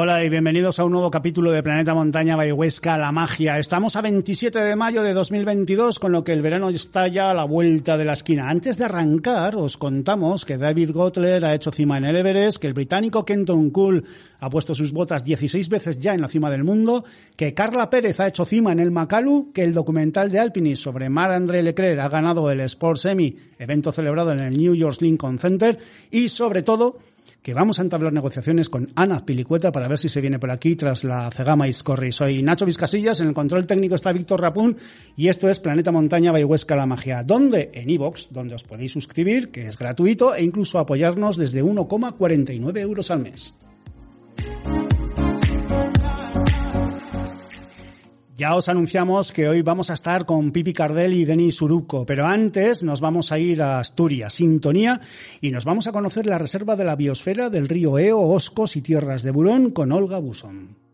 Hola y bienvenidos a un nuevo capítulo de Planeta Montaña Huesca, la magia. Estamos a 27 de mayo de 2022, con lo que el verano está ya a la vuelta de la esquina. Antes de arrancar, os contamos que David Gotler ha hecho cima en el Everest, que el británico Kenton Cool ha puesto sus botas 16 veces ya en la cima del mundo, que Carla Pérez ha hecho cima en el Makalu, que el documental de Alpinist sobre Mar-André Leclerc ha ganado el Sport Semi, evento celebrado en el New York Lincoln Center, y sobre todo que vamos a entablar negociaciones con Ana Pilicueta para ver si se viene por aquí tras la Cegama Iscorri. Soy Nacho Vizcasillas, en el control técnico está Víctor Rapún y esto es Planeta Montaña Bayhuesca La Magia, donde en iVox, donde os podéis suscribir, que es gratuito, e incluso apoyarnos desde 1,49 euros al mes. Ya os anunciamos que hoy vamos a estar con Pipi Cardel y Denis Uruco, pero antes nos vamos a ir a Asturias, Sintonía, y nos vamos a conocer la reserva de la biosfera del río Eo, Oscos y Tierras de Burón con Olga Busón.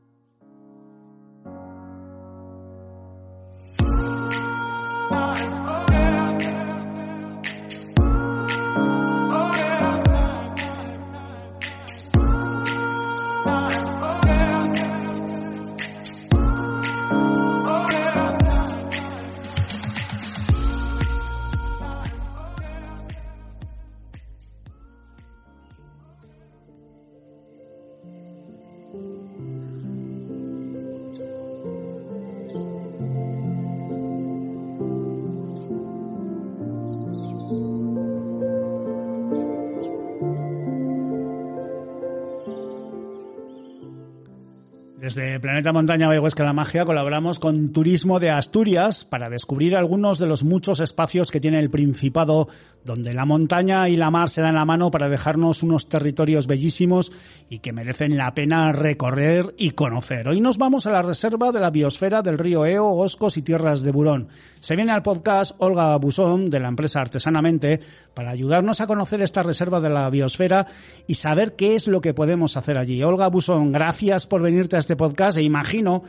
Desde Planeta Montaña Huesca la Magia colaboramos con Turismo de Asturias para descubrir algunos de los muchos espacios que tiene el Principado, donde la montaña y la mar se dan la mano para dejarnos unos territorios bellísimos y que merecen la pena recorrer y conocer. Hoy nos vamos a la reserva de la biosfera del río Eo, Oscos y Tierras de Burón. Se viene al podcast Olga Busón de la empresa Artesanamente para ayudarnos a conocer esta reserva de la biosfera y saber qué es lo que podemos hacer allí. Olga Busón, gracias por venirte a este podcast e imagino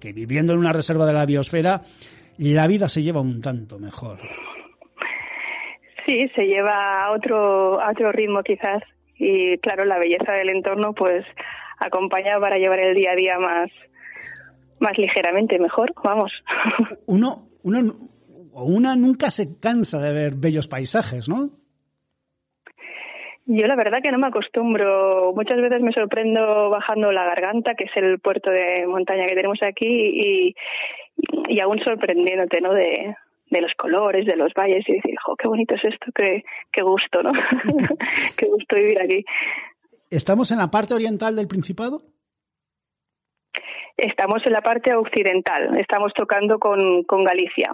que viviendo en una reserva de la biosfera la vida se lleva un tanto mejor. Sí, se lleva a otro, a otro ritmo quizás y claro, la belleza del entorno pues acompaña para llevar el día a día más, más ligeramente mejor, vamos. Uno, uno, una nunca se cansa de ver bellos paisajes, ¿no? Yo la verdad que no me acostumbro. Muchas veces me sorprendo bajando la garganta, que es el puerto de montaña que tenemos aquí, y, y aún sorprendiéndote, ¿no? De, de los colores, de los valles, y decir, jo, qué bonito es esto, qué, qué gusto, ¿no? qué gusto vivir aquí. ¿Estamos en la parte oriental del Principado? Estamos en la parte occidental, estamos tocando con, con Galicia.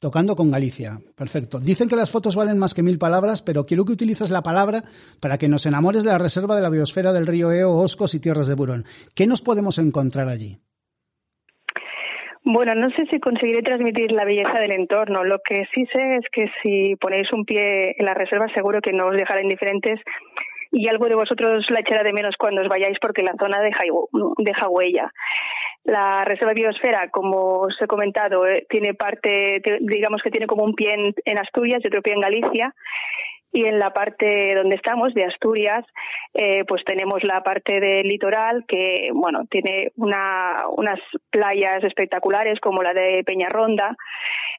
Tocando con Galicia. Perfecto. Dicen que las fotos valen más que mil palabras, pero quiero que utilices la palabra para que nos enamores de la reserva de la biosfera del río Eo, Oscos y Tierras de Burón. ¿Qué nos podemos encontrar allí? Bueno, no sé si conseguiré transmitir la belleza del entorno. Lo que sí sé es que si ponéis un pie en la reserva seguro que no os dejará indiferentes y algo de vosotros la echará de menos cuando os vayáis porque la zona deja, deja huella. La Reserva Biosfera, como os he comentado, eh, tiene parte, digamos que tiene como un pie en, Asturias y otro pie en Galicia. y en la parte donde estamos, de Asturias, eh, pues tenemos la parte del litoral que, bueno, tiene una, unas playas espectaculares como la de Peñarronda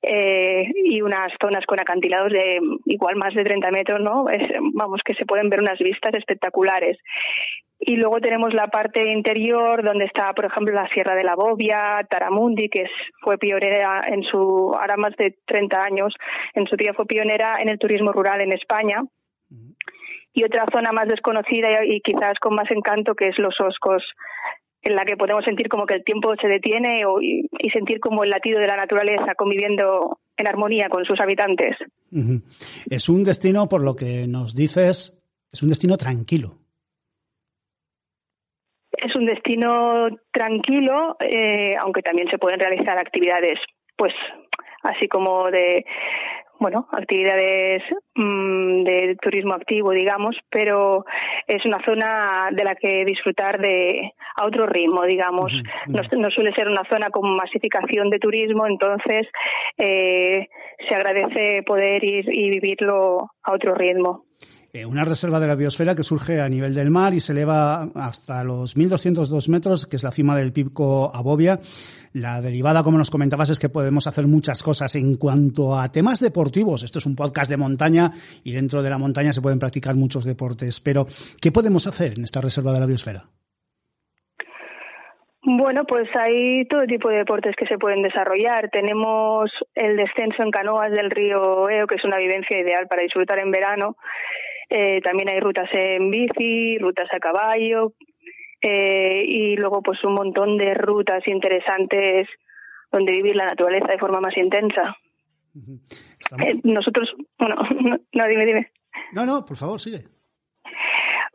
eh, y unas zonas con acantilados de igual más de 30 metros, ¿no? vamos, que se pueden ver unas vistas espectaculares. Y luego tenemos la parte interior donde está, por ejemplo, la Sierra de la Bobia, Taramundi, que fue pionera en su, ahora más de 30 años, en su día fue pionera en el turismo rural en España. Y otra zona más desconocida y quizás con más encanto que es Los Oscos, en la que podemos sentir como que el tiempo se detiene y, sentir como el latido de la naturaleza conviviendo en armonía con sus habitantes. Es un destino, por lo que nos dices, es un destino tranquilo un destino tranquilo, eh, aunque también se pueden realizar actividades, pues así como de bueno, actividades mm, de turismo activo, digamos, pero es una zona de la que disfrutar de a otro ritmo, digamos. No, suele ser una zona con masificación de turismo, entonces eh, se agradece poder ir y vivirlo a otro ritmo. Eh, una reserva de la biosfera que surge a nivel del mar y se eleva hasta los 1.202 metros, que es la cima del pico Abobia. La derivada, como nos comentabas, es que podemos hacer muchas cosas. En cuanto a temas deportivos, esto es un podcast de montaña y dentro de la montaña se pueden practicar muchos deportes. Pero, ¿qué podemos hacer en esta reserva de la biosfera? Bueno, pues hay todo tipo de deportes que se pueden desarrollar. Tenemos el descenso en canoas del río Eo, que es una vivencia ideal para disfrutar en verano. Eh, también hay rutas en bici, rutas a caballo eh, y luego pues un montón de rutas interesantes donde vivir la naturaleza de forma más intensa. Eh, nosotros, bueno, no, dime, dime. No, no, por favor, sigue.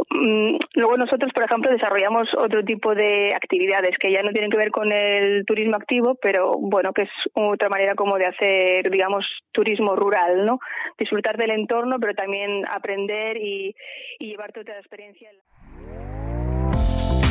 Mm, luego nosotros, por ejemplo, desarrollamos otro tipo de actividades que ya no tienen que ver con el turismo activo, pero bueno, que es otra manera como de hacer, digamos, turismo rural, ¿no? Disfrutar del entorno, pero también aprender y, y llevar toda la experiencia.